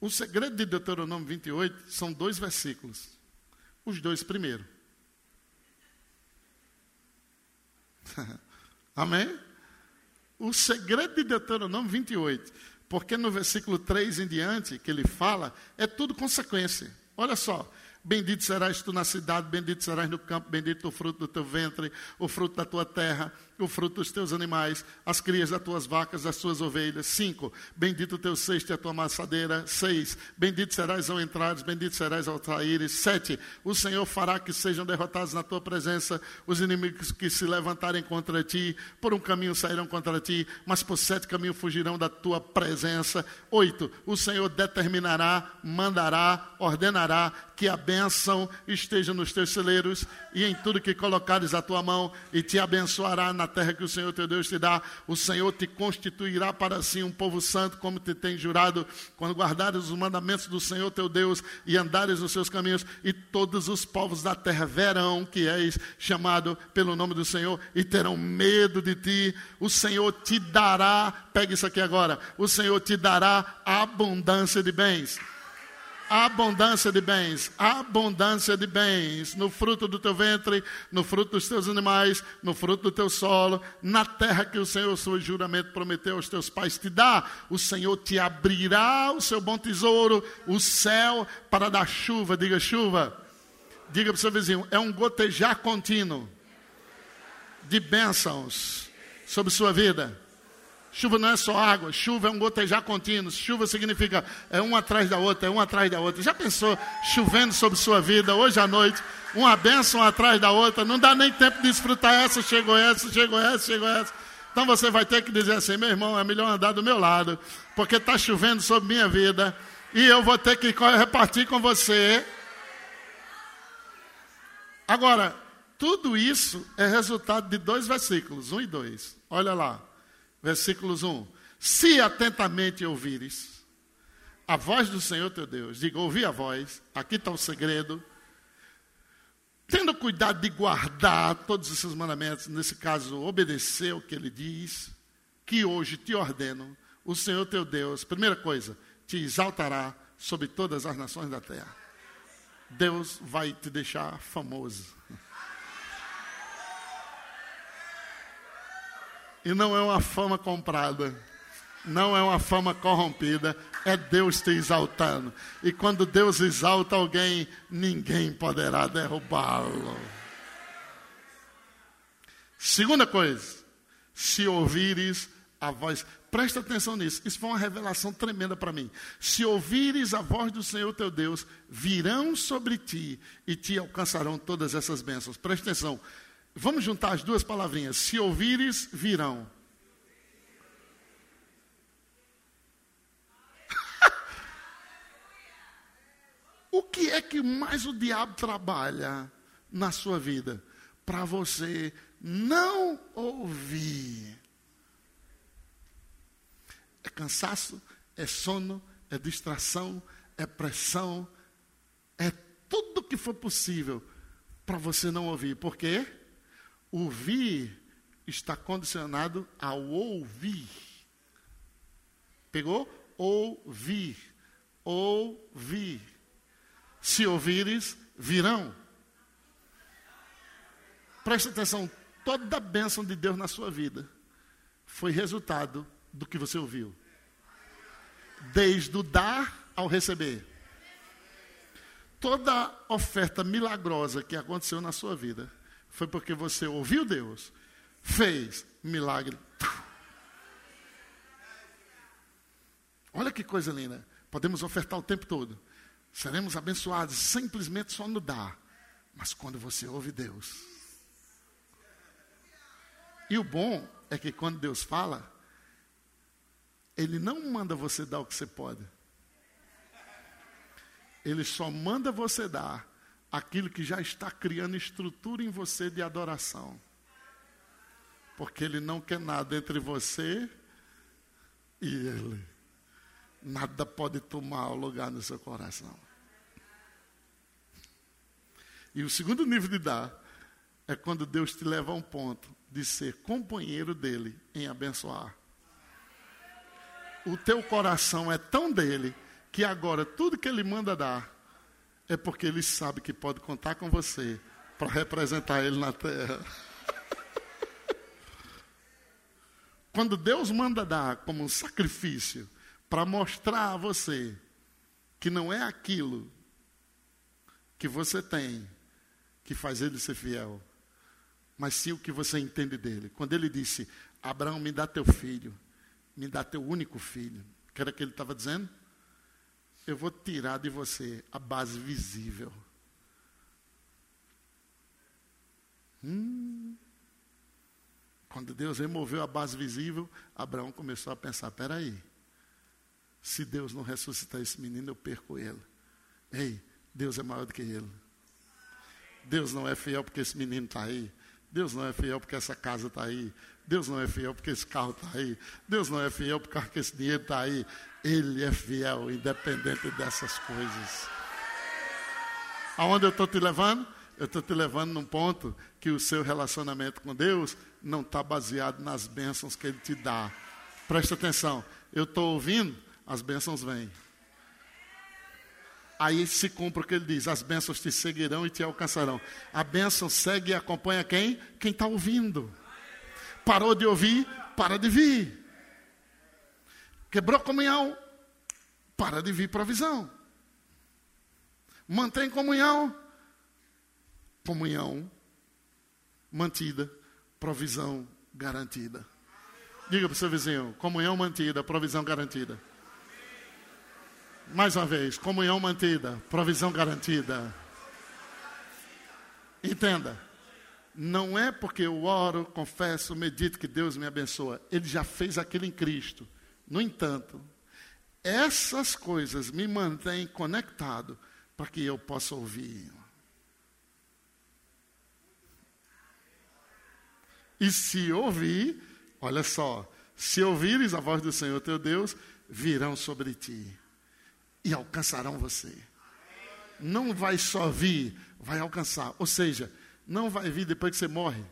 O segredo de Deuteronômio 28 são dois versículos. Os dois primeiros. Amém? O segredo de Deuteronômio 28. Porque no versículo 3 em diante, que ele fala, é tudo consequência. Olha só, Bendito serás tu na cidade, bendito serás no campo, bendito o fruto do teu ventre, o fruto da tua terra, o fruto dos teus animais, as crias das tuas vacas, das tuas ovelhas. Cinco, bendito o teu cesto e a tua amassadeira. Seis, bendito serás ao entrares, bendito serás ao saíres. Sete, o Senhor fará que sejam derrotados na tua presença os inimigos que se levantarem contra ti. Por um caminho sairão contra ti, mas por sete caminhos fugirão da tua presença. Oito, o Senhor determinará, mandará, ordenará que a bênção esteja nos teus celeiros e em tudo que colocares a tua mão e te abençoará na terra que o Senhor teu Deus te dá. O Senhor te constituirá para si um povo santo, como te tem jurado, quando guardares os mandamentos do Senhor teu Deus e andares nos seus caminhos, e todos os povos da terra verão que és chamado pelo nome do Senhor e terão medo de ti. O Senhor te dará, pegue isso aqui agora, o Senhor te dará abundância de bens abundância de bens, abundância de bens, no fruto do teu ventre, no fruto dos teus animais, no fruto do teu solo, na terra que o Senhor, seu juramento, prometeu aos teus pais te dar. O Senhor te abrirá o seu bom tesouro, o céu, para dar chuva. Diga chuva. Diga para o seu vizinho, é um gotejar contínuo de bênçãos sobre sua vida. Chuva não é só água, chuva é um gotejar contínuo. Chuva significa é um atrás da outra, é um atrás da outra. Já pensou chovendo sobre sua vida hoje à noite, uma bênção atrás da outra? Não dá nem tempo de desfrutar essa, chegou essa, chegou essa, chegou essa. Então você vai ter que dizer assim: meu irmão, é melhor andar do meu lado, porque está chovendo sobre minha vida e eu vou ter que repartir com você. Agora, tudo isso é resultado de dois versículos, um e dois. Olha lá versículos 1. Se atentamente ouvires a voz do Senhor teu Deus, diga, ouvi a voz, aqui está o segredo. Tendo cuidado de guardar todos os seus mandamentos, nesse caso, obedecer o que ele diz, que hoje te ordeno, o Senhor teu Deus, primeira coisa, te exaltará sobre todas as nações da terra. Deus vai te deixar famoso. E não é uma fama comprada, não é uma fama corrompida, é Deus te exaltando. E quando Deus exalta alguém, ninguém poderá derrubá-lo. Segunda coisa, se ouvires a voz, presta atenção nisso, isso foi uma revelação tremenda para mim. Se ouvires a voz do Senhor teu Deus, virão sobre ti e te alcançarão todas essas bênçãos. Presta atenção, Vamos juntar as duas palavrinhas. Se ouvires, virão. o que é que mais o diabo trabalha na sua vida? Para você não ouvir. É cansaço, é sono, é distração, é pressão, é tudo que for possível para você não ouvir. Por quê? Ouvir está condicionado ao ouvir. Pegou? Ouvir. Ouvir. Se ouvires, virão. Preste atenção, toda a bênção de Deus na sua vida foi resultado do que você ouviu. Desde o dar ao receber. Toda oferta milagrosa que aconteceu na sua vida foi porque você ouviu Deus, fez milagre. Olha que coisa linda. Podemos ofertar o tempo todo. Seremos abençoados simplesmente só no dar. Mas quando você ouve Deus. E o bom é que quando Deus fala, Ele não manda você dar o que você pode. Ele só manda você dar aquilo que já está criando estrutura em você de adoração. Porque Ele não quer nada entre você e Ele. Nada pode tomar o lugar no seu coração. E o segundo nível de dar é quando Deus te leva a um ponto de ser companheiro dele em abençoar. O teu coração é tão dele que agora tudo que ele manda dar é porque ele sabe que pode contar com você para representar ele na terra. Quando Deus manda dar como um sacrifício para mostrar a você que não é aquilo que você tem que faz ele ser fiel, mas sim o que você entende dele. Quando ele disse: Abraão, me dá teu filho, me dá teu único filho, que era o que ele estava dizendo? Eu vou tirar de você a base visível. Hum. Quando Deus removeu a base visível, Abraão começou a pensar: peraí, se Deus não ressuscitar esse menino, eu perco ele. Ei, Deus é maior do que ele. Deus não é fiel porque esse menino está aí. Deus não é fiel porque essa casa está aí. Deus não é fiel porque esse carro está aí. Deus não é fiel porque esse dinheiro está aí. Ele é fiel, independente dessas coisas. Aonde eu estou te levando? Eu estou te levando num ponto que o seu relacionamento com Deus não está baseado nas bênçãos que Ele te dá. Presta atenção. Eu estou ouvindo, as bênçãos vêm. Aí se cumpre o que ele diz: as bênçãos te seguirão e te alcançarão. A bênção segue e acompanha quem? Quem está ouvindo. Parou de ouvir, para de vir. Quebrou comunhão, para de vir provisão. Mantém comunhão, comunhão mantida, provisão garantida. Diga para o seu vizinho: comunhão mantida, provisão garantida. Mais uma vez, comunhão mantida, provisão garantida. Entenda, não é porque eu oro, confesso, medito que Deus me abençoa. Ele já fez aquilo em Cristo. No entanto, essas coisas me mantêm conectado para que eu possa ouvir. E se ouvir, olha só, se ouvires a voz do Senhor teu Deus, virão sobre ti e alcançarão você. Não vai só vir, vai alcançar. Ou seja, não vai vir depois que você morre.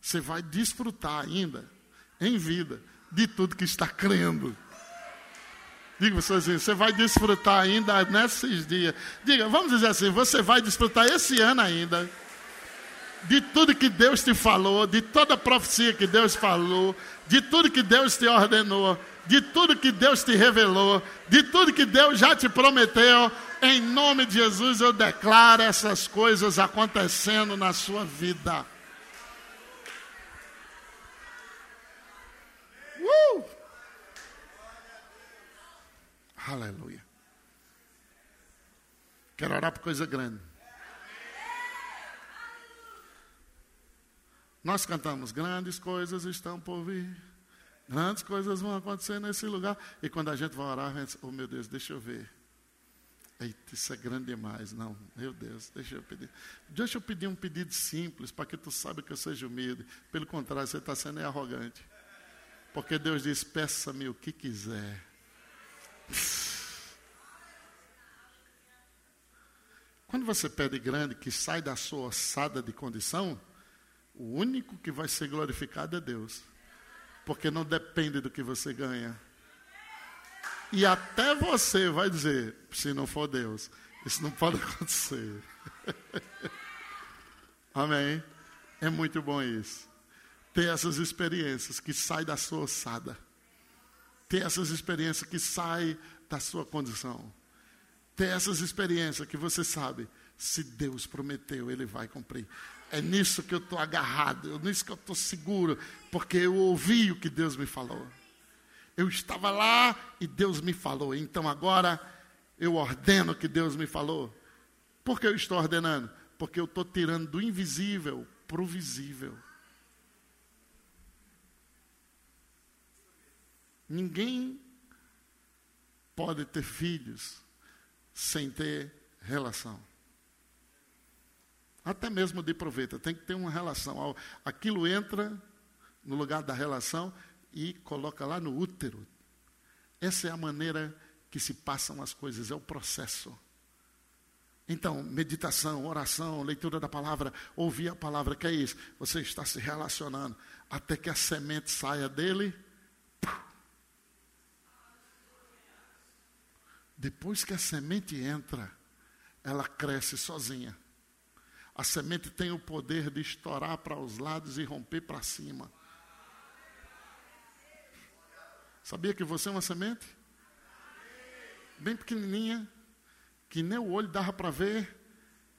Você vai desfrutar ainda, em vida, de tudo que está crendo. Diga você assim, você vai desfrutar ainda nesses dias. Diga, vamos dizer assim, você vai desfrutar esse ano ainda de tudo que Deus te falou, de toda a profecia que Deus falou, de tudo que Deus te ordenou de tudo que Deus te revelou, de tudo que Deus já te prometeu, em nome de Jesus eu declaro essas coisas acontecendo na sua vida. Uh! Aleluia. Quero orar por coisa grande. Nós cantamos, grandes coisas estão por vir. Grandes coisas vão acontecer nesse lugar. E quando a gente vai orar, a gente, oh meu Deus, deixa eu ver. Eita, isso é grande demais. Não, meu Deus, deixa eu pedir. Deixa eu pedir um pedido simples, para que tu saiba que eu seja humilde. Pelo contrário, você está sendo arrogante. Porque Deus diz: peça-me o que quiser. Quando você pede grande, que sai da sua ossada de condição, o único que vai ser glorificado é Deus porque não depende do que você ganha. E até você vai dizer, se não for Deus, isso não pode acontecer. Amém? É muito bom isso. Ter essas experiências que saem da sua ossada. Ter essas experiências que saem da sua condição. Ter essas experiências que você sabe, se Deus prometeu, Ele vai cumprir. É nisso que eu estou agarrado, é nisso que eu estou seguro, porque eu ouvi o que Deus me falou. Eu estava lá e Deus me falou. Então agora eu ordeno o que Deus me falou. Por que eu estou ordenando? Porque eu estou tirando do invisível para o visível. Ninguém pode ter filhos sem ter relação. Até mesmo de proveito, tem que ter uma relação. Aquilo entra no lugar da relação e coloca lá no útero. Essa é a maneira que se passam as coisas, é o processo. Então, meditação, oração, leitura da palavra, ouvir a palavra, que é isso? Você está se relacionando até que a semente saia dele. Depois que a semente entra, ela cresce sozinha. A semente tem o poder de estourar para os lados e romper para cima. Sabia que você é uma semente? Bem pequenininha, que nem o olho dava para ver,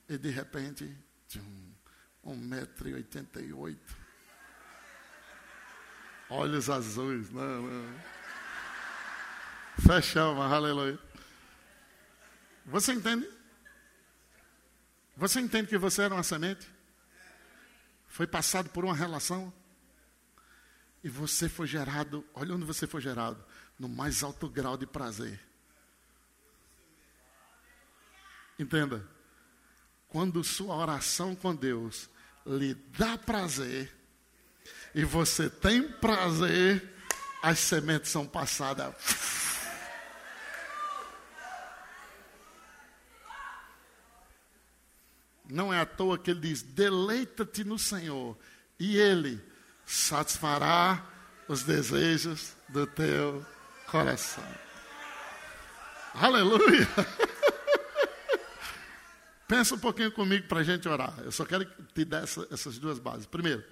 e de repente, um metro e oitenta e oito, olhos azuis, não, não. Fecha alma, aleluia. Você entende? Você entende que você era uma semente? Foi passado por uma relação? E você foi gerado, olha onde você foi gerado, no mais alto grau de prazer. Entenda. Quando sua oração com Deus lhe dá prazer, e você tem prazer, as sementes são passadas. Não é à toa que ele diz: deleita-te no Senhor, e Ele satisfará os desejos do teu coração. Aleluia! Pensa um pouquinho comigo para a gente orar. Eu só quero te dar essa, essas duas bases. Primeiro,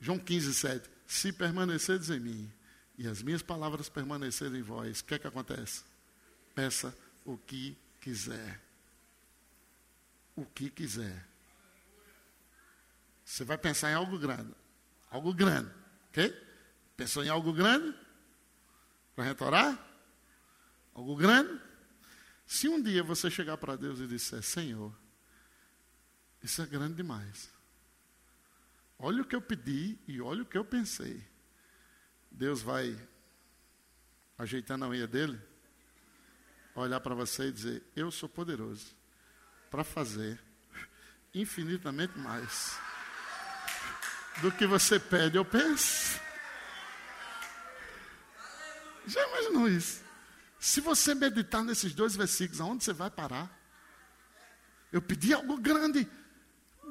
João 15, 7. Se permanecerdes em mim e as minhas palavras permanecerem em vós, o que é que acontece? Peça o que quiser o que quiser. Você vai pensar em algo grande. Algo grande. Ok? Pensou em algo grande? Para retorar? Algo grande? Se um dia você chegar para Deus e disser, Senhor, isso é grande demais. Olha o que eu pedi e olha o que eu pensei. Deus vai ajeitando a unha dele, olhar para você e dizer: Eu sou poderoso para fazer infinitamente mais do que você pede ou pensa. Já imaginou isso? Se você meditar nesses dois versículos, aonde você vai parar? Eu pedi algo grande,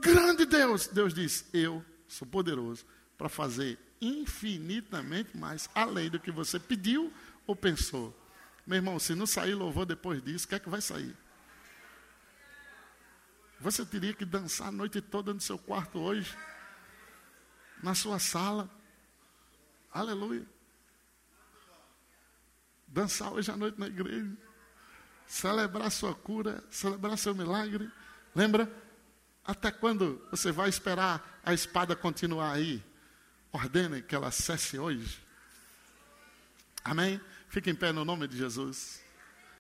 grande Deus. Deus diz: Eu sou poderoso para fazer infinitamente mais, além do que você pediu ou pensou. Meu irmão, se não sair louvor depois disso, o que é que vai sair? Você teria que dançar a noite toda no seu quarto hoje, na sua sala. Aleluia. Dançar hoje à noite na igreja. Celebrar sua cura, celebrar seu milagre. Lembra? Até quando você vai esperar a espada continuar aí? Ordene que ela cesse hoje. Amém? Fique em pé no nome de Jesus.